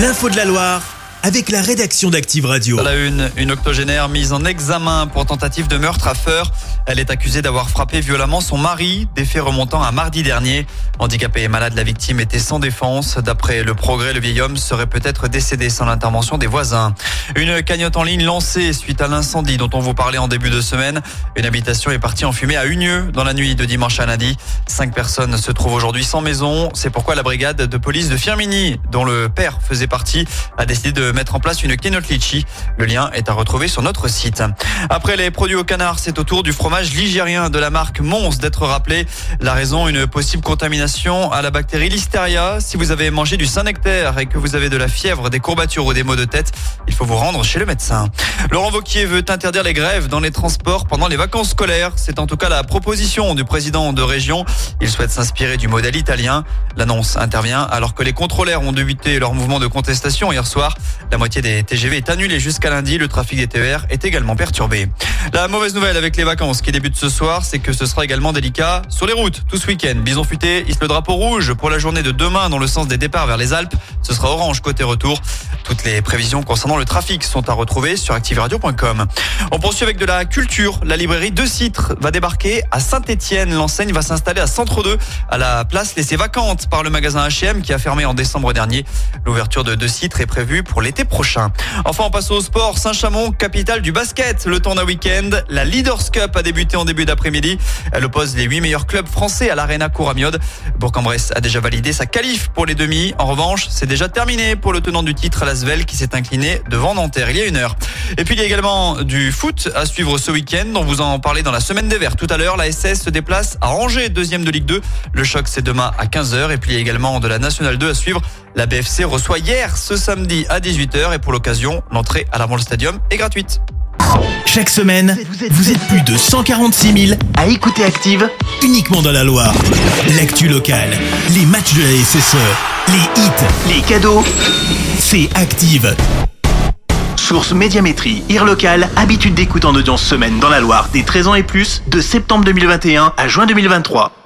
L'info de la Loire avec la rédaction d'Active Radio. La une, une octogénaire mise en examen pour tentative de meurtre à Feur. Elle est accusée d'avoir frappé violemment son mari, des faits remontant à mardi dernier. Handicapée et malade, la victime était sans défense. D'après le progrès, le vieil homme serait peut-être décédé sans l'intervention des voisins. Une cagnotte en ligne lancée suite à l'incendie dont on vous parlait en début de semaine. Une habitation est partie en fumée à Unieux dans la nuit de dimanche à lundi. Cinq personnes se trouvent aujourd'hui sans maison. C'est pourquoi la brigade de police de Firmini, dont le père faisait partie, a décidé de mettre en place une litchi. Le lien est à retrouver sur notre site. Après les produits au canard, c'est au tour du fromage ligérien de la marque Mons d'être rappelé. La raison, une possible contamination à la bactérie Listeria. Si vous avez mangé du Saint-Nectaire et que vous avez de la fièvre, des courbatures ou des maux de tête, il faut vous rendre chez le médecin. Laurent Vauquier veut interdire les grèves dans les transports pendant les vacances scolaires. C'est en tout cas la proposition du président de région. Il souhaite s'inspirer du modèle italien. L'annonce intervient alors que les contrôleurs ont débuté leur mouvement de contestation hier soir. La moitié des TGV est annulée jusqu'à lundi. Le trafic des TER est également perturbé. La mauvaise nouvelle avec les vacances qui débutent ce soir, c'est que ce sera également délicat sur les routes tout ce week-end. Bison futé hisse le drapeau rouge pour la journée de demain dans le sens des départs vers les Alpes. Ce sera orange côté retour. Toutes les prévisions concernant le trafic sont à retrouver sur activeradio.com. On poursuit avec de la culture. La librairie De Citre va débarquer à Saint-Etienne. L'enseigne va s'installer à Centre 2, à la place laissée vacante par le magasin H&M qui a fermé en décembre dernier. L'ouverture de De Citre est prévue pour Enfin, on passe au sport. Saint-Chamond, capitale du basket. Le temps d'un week-end. La Leaders Cup a débuté en début d'après-midi. Elle oppose les huit meilleurs clubs français à l'Arena Couramiode. Bourg-en-Bresse a déjà validé sa qualif pour les demi. En revanche, c'est déjà terminé pour le tenant du titre, Lasvel, qui s'est incliné devant Nanterre il y a une heure. Et puis il y a également du foot à suivre ce week-end. On vous en parlait dans la semaine des Verts. Tout à l'heure, la SS se déplace à Angers, deuxième de Ligue 2. Le choc, c'est demain à 15h. Et puis il y a également de la Nationale 2 à suivre. La BFC reçoit hier ce samedi à 18h. Et pour l'occasion, l'entrée à l'Armand Stadium est gratuite. Chaque semaine, vous êtes plus de 146 000 à écouter Active uniquement dans la Loire. L'actu locale, les matchs de la SSE, les hits, les cadeaux, c'est Active. Source Médiamétrie, IR local, habitude d'écoute en audience semaine dans la Loire des 13 ans et plus, de septembre 2021 à juin 2023.